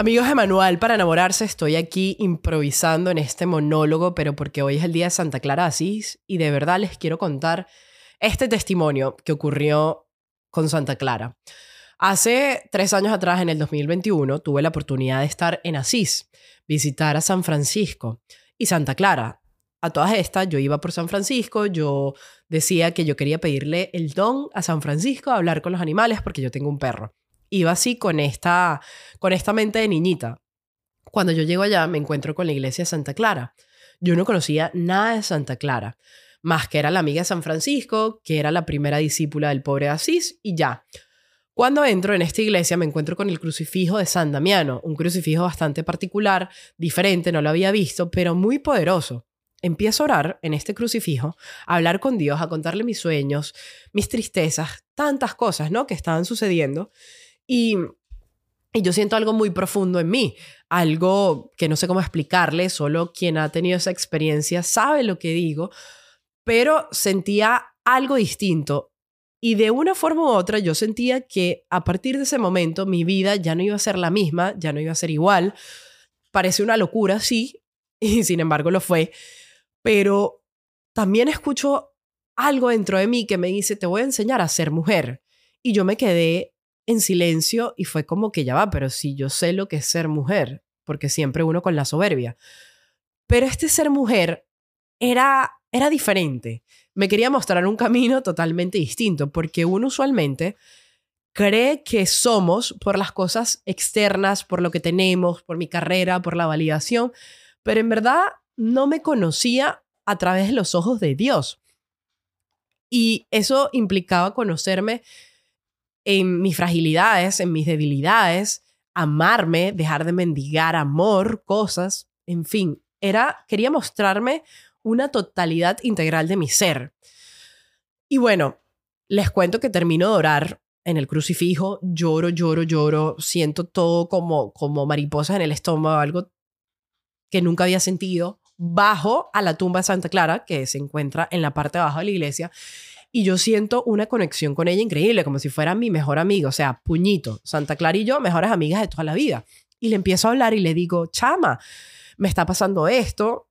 Amigos de Manual para enamorarse, estoy aquí improvisando en este monólogo, pero porque hoy es el día de Santa Clara Asís y de verdad les quiero contar este testimonio que ocurrió con Santa Clara. Hace tres años atrás, en el 2021, tuve la oportunidad de estar en Asís, visitar a San Francisco y Santa Clara. A todas estas, yo iba por San Francisco, yo decía que yo quería pedirle el don a San Francisco, a hablar con los animales, porque yo tengo un perro iba así con esta, con esta mente de niñita. Cuando yo llego allá me encuentro con la iglesia de Santa Clara. Yo no conocía nada de Santa Clara, más que era la amiga de San Francisco, que era la primera discípula del pobre Asís, y ya. Cuando entro en esta iglesia me encuentro con el crucifijo de San Damiano, un crucifijo bastante particular, diferente, no lo había visto, pero muy poderoso. Empiezo a orar en este crucifijo, a hablar con Dios, a contarle mis sueños, mis tristezas, tantas cosas, ¿no? Que estaban sucediendo. Y, yo siento algo muy profundo en mí, algo que no sé cómo explicarle, solo quien ha tenido esa experiencia sabe lo que digo, pero sentía algo distinto. Y de una forma u otra yo sentía que a partir de ese momento mi vida ya no iba a ser la misma, ya no iba a ser igual. Parece una locura, sí, y sin embargo lo fue, pero también escucho algo dentro de mí que me dice, te voy a enseñar a ser mujer. Y yo me quedé en silencio y fue como que ya va, pero si yo sé lo que es ser mujer, porque siempre uno con la soberbia. Pero este ser mujer era, era diferente. Me quería mostrar un camino totalmente distinto, porque uno usualmente cree que somos por las cosas externas, por lo que tenemos, por mi carrera, por la validación, pero en verdad no me conocía a través de los ojos de Dios. Y eso implicaba conocerme en mis fragilidades, en mis debilidades, amarme, dejar de mendigar amor, cosas, en fin, era quería mostrarme una totalidad integral de mi ser. Y bueno, les cuento que termino de orar en el crucifijo, lloro, lloro, lloro, siento todo como como mariposas en el estómago, algo que nunca había sentido. Bajo a la tumba de Santa Clara, que se encuentra en la parte de abajo de la iglesia, y yo siento una conexión con ella increíble, como si fuera mi mejor amiga, o sea, puñito, Santa Clara y yo, mejores amigas de toda la vida. Y le empiezo a hablar y le digo, chama, me está pasando esto,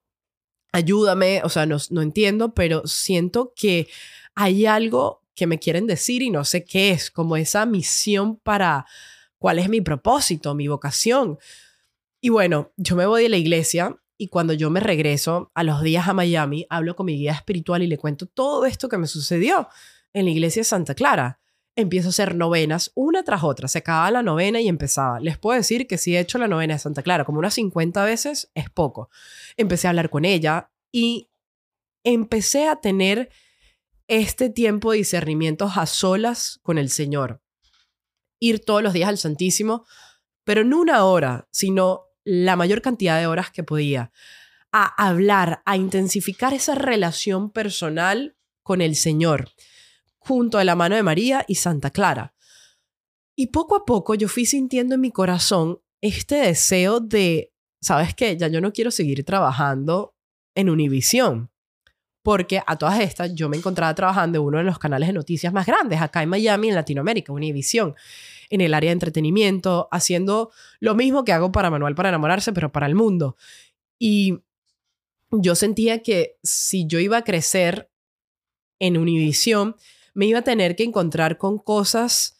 ayúdame, o sea, no, no entiendo, pero siento que hay algo que me quieren decir y no sé qué es, como esa misión para cuál es mi propósito, mi vocación. Y bueno, yo me voy de la iglesia y cuando yo me regreso a los días a Miami, hablo con mi guía espiritual y le cuento todo esto que me sucedió en la iglesia de Santa Clara. Empiezo a hacer novenas una tras otra. Se acababa la novena y empezaba. Les puedo decir que si he hecho la novena de Santa Clara como unas 50 veces, es poco. Empecé a hablar con ella y empecé a tener este tiempo de discernimientos a solas con el Señor. Ir todos los días al Santísimo, pero no una hora, sino la mayor cantidad de horas que podía a hablar, a intensificar esa relación personal con el Señor, junto a la mano de María y Santa Clara. Y poco a poco yo fui sintiendo en mi corazón este deseo de, ¿sabes qué? Ya yo no quiero seguir trabajando en Univisión, porque a todas estas yo me encontraba trabajando en uno de los canales de noticias más grandes acá en Miami, en Latinoamérica, Univisión en el área de entretenimiento, haciendo lo mismo que hago para Manual para enamorarse, pero para el mundo. Y yo sentía que si yo iba a crecer en Univision, me iba a tener que encontrar con cosas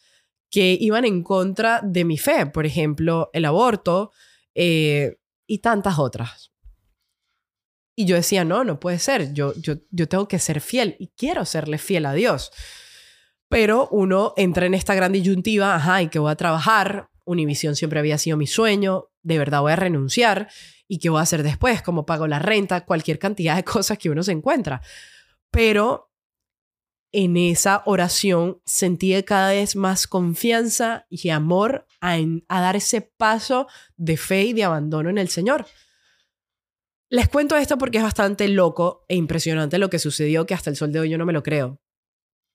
que iban en contra de mi fe, por ejemplo, el aborto eh, y tantas otras. Y yo decía, no, no puede ser, yo, yo, yo tengo que ser fiel y quiero serle fiel a Dios. Pero uno entra en esta gran disyuntiva, ajá, ¿y qué voy a trabajar? Univisión siempre había sido mi sueño, de verdad voy a renunciar. ¿Y qué voy a hacer después? ¿Cómo pago la renta? Cualquier cantidad de cosas que uno se encuentra. Pero en esa oración sentí cada vez más confianza y amor a, a, dar ese paso de fe y de abandono en el Señor. Les cuento esto porque es bastante loco e impresionante lo que sucedió que hasta el sol de hoy yo no me lo creo.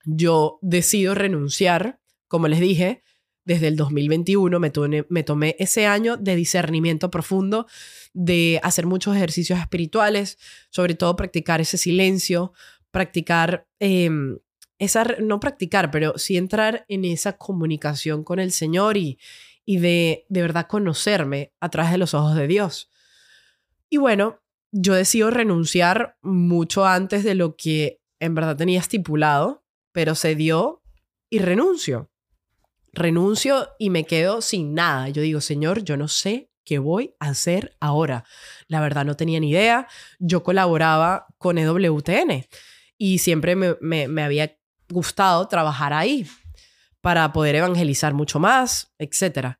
Yo decido renunciar, como les dije, desde el 2021 me tomé, me tomé ese año de discernimiento profundo, de hacer muchos ejercicios espirituales, sobre todo practicar ese silencio, practicar, em, esa, no practicar, pero sí entrar en esa comunicación con el Señor y, y de, de verdad conocerme a través de los ojos de Dios. Y bueno, yo decido renunciar mucho antes de lo que en verdad tenía estipulado, pero se dio y renuncio. Renuncio y me quedo sin nada. Yo digo, Señor, yo no sé qué voy a hacer ahora. La verdad no tenía ni idea. Yo colaboraba con EWTN y siempre me, me, había gustado trabajar ahí para poder evangelizar mucho más, etc.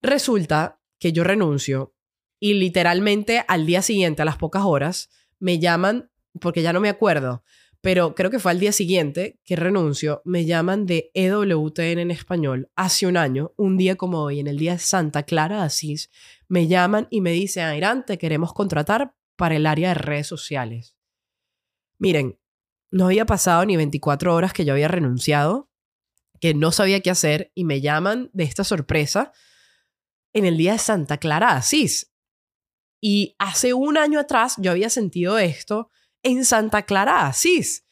Resulta que yo renuncio y literalmente al día siguiente, a las pocas horas, me llaman, porque ya no me acuerdo, pero creo que fue al día siguiente que renuncio, me llaman de EWTN en español hace un año, un día como hoy, en el día de Santa Clara Asís, me llaman y me dicen, Ayrán, te queremos contratar para el área de redes sociales. Miren, no había pasado ni 24 horas que yo había renunciado, que no sabía qué hacer y me llaman de esta sorpresa en el día de Santa Clara Asís. Y hace un año atrás yo había sentido esto en Santa Clara Asís.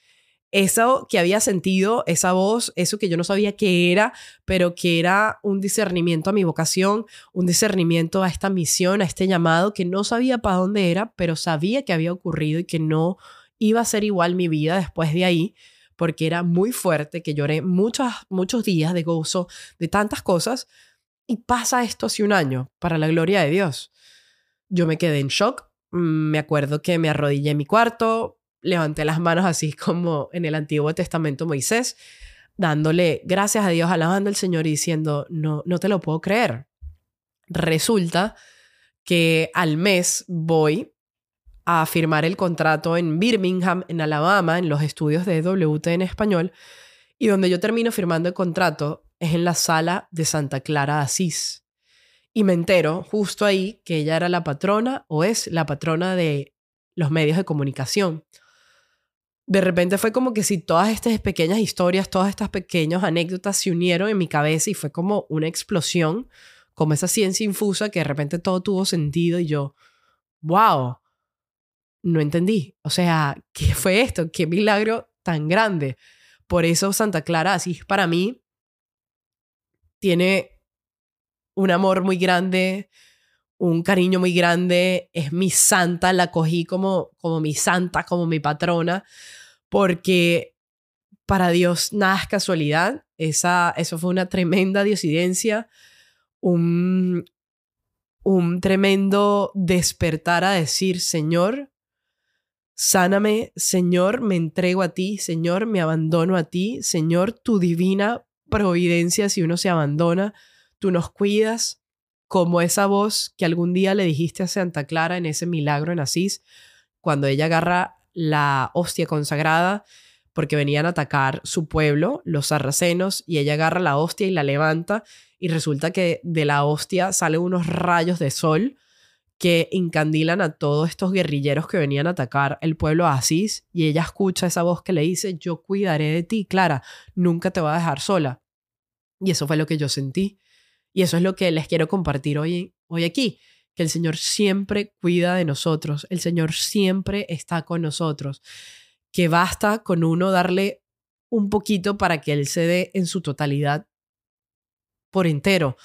Eso que había sentido, esa voz, eso que yo no sabía qué era, pero que era un discernimiento a mi vocación, un discernimiento a esta misión, a este llamado, que no sabía para dónde era, pero sabía que había ocurrido y que no iba a ser igual mi vida después de ahí, porque era muy fuerte, que lloré muchos, muchos días de gozo, de tantas cosas, y pasa esto hace un año, para la gloria de Dios. Yo me quedé en shock, me acuerdo que me arrodillé en mi cuarto, levanté las manos así como en el Antiguo Testamento Moisés, dándole gracias a Dios, alabando al Señor y diciendo, no, no te lo puedo creer. Resulta que al mes voy a firmar el contrato en Birmingham, en Alabama, en los estudios de WT en español, y donde yo termino firmando el contrato es en la sala de Santa Clara Asís. Y me entero justo ahí que ella era la patrona o es la patrona de los medios de comunicación. De repente fue como que si todas estas pequeñas historias, todas estas pequeñas anécdotas se unieron en mi cabeza y fue como una explosión, como esa ciencia infusa que de repente todo tuvo sentido y yo, wow, no entendí. O sea, ¿qué fue esto? ¿Qué milagro tan grande? Por eso Santa Clara, así para mí, tiene un amor muy grande, un cariño muy grande, es mi santa, la cogí como, como mi santa, como mi patrona, porque para Dios nada es casualidad, Esa, eso fue una tremenda diosidencia, un, un tremendo despertar a decir, Señor, sáname, Señor, me entrego a ti, Señor, me abandono a ti, Señor, tu divina providencia si uno se abandona tú nos cuidas como esa voz que algún día le dijiste a Santa Clara en ese milagro en Asís, cuando ella agarra la hostia consagrada porque venían a atacar su pueblo, los sarracenos, y ella agarra la hostia y la levanta y resulta que de la hostia salen unos rayos de sol que incandilan a todos estos guerrilleros que venían a atacar el pueblo de Asís y ella escucha esa voz que le dice, yo cuidaré de ti, Clara, nunca te voy a dejar sola. Y eso fue lo que yo sentí. Y eso es lo que les quiero compartir hoy, hoy aquí, que el Señor siempre cuida de nosotros, el Señor siempre está con nosotros, que basta con uno darle un poquito para que Él se dé en su totalidad por entero.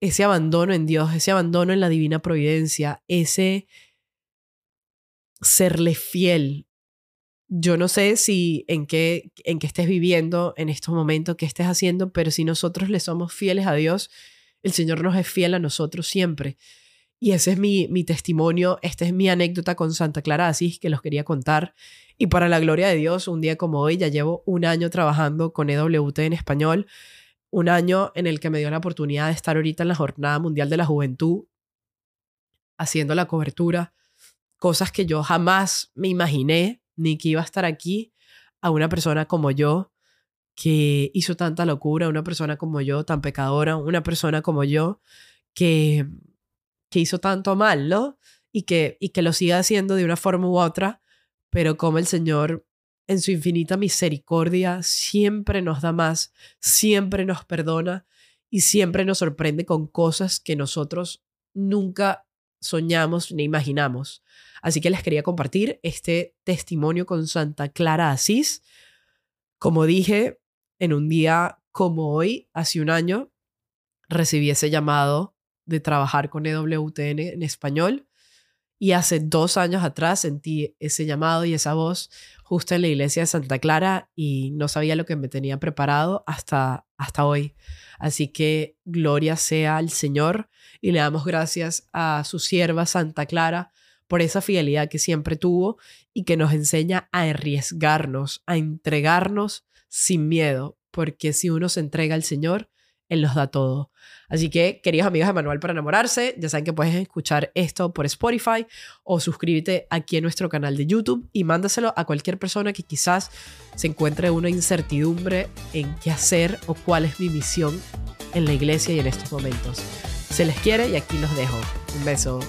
Ese abandono en Dios, ese abandono en la divina providencia, ese serle fiel. Yo no sé si en qué, en qué estés viviendo en estos momentos, qué estés haciendo, pero si nosotros le somos fieles a Dios, el Señor nos es fiel a nosotros siempre. Y ese es mi, mi testimonio, esta es mi anécdota con Santa Clara Asís que los quería contar. Y para la gloria de Dios, un día como hoy, ya llevo un año trabajando con EWT en español, un año en el que me dio la oportunidad de estar ahorita en la Jornada Mundial de la Juventud, haciendo la cobertura, cosas que yo jamás me imaginé ni que iba a estar aquí a una persona como yo que hizo tanta locura, una persona como yo tan pecadora, una persona como yo que, que hizo tanto mal, ¿no? Y que, y que lo siga haciendo de una forma u otra, pero como el Señor en su infinita misericordia siempre nos da más, siempre nos perdona y siempre nos sorprende con cosas que nosotros nunca soñamos ni imaginamos. Así que les quería compartir este testimonio con Santa Clara Asís. Como dije, en un día como hoy, hace un año, recibí ese llamado de trabajar con EWTN en español y hace dos años atrás sentí ese llamado y esa voz justo en la iglesia de Santa Clara y no sabía lo que me tenía preparado hasta, hasta hoy. Así que gloria sea al Señor y le damos gracias a su sierva Santa Clara por esa fidelidad que siempre tuvo y que nos enseña a arriesgarnos, a entregarnos sin miedo, porque si uno se entrega al Señor, él los da todo. Así que, queridos amigos de Manual para Enamorarse, ya saben que puedes escuchar esto por Spotify o suscríbete aquí en nuestro canal de YouTube y mándaselo a cualquier persona que quizás se encuentre una incertidumbre en qué hacer o cuál es mi misión en la iglesia y en estos momentos. Se les quiere y aquí los dejo. Un beso.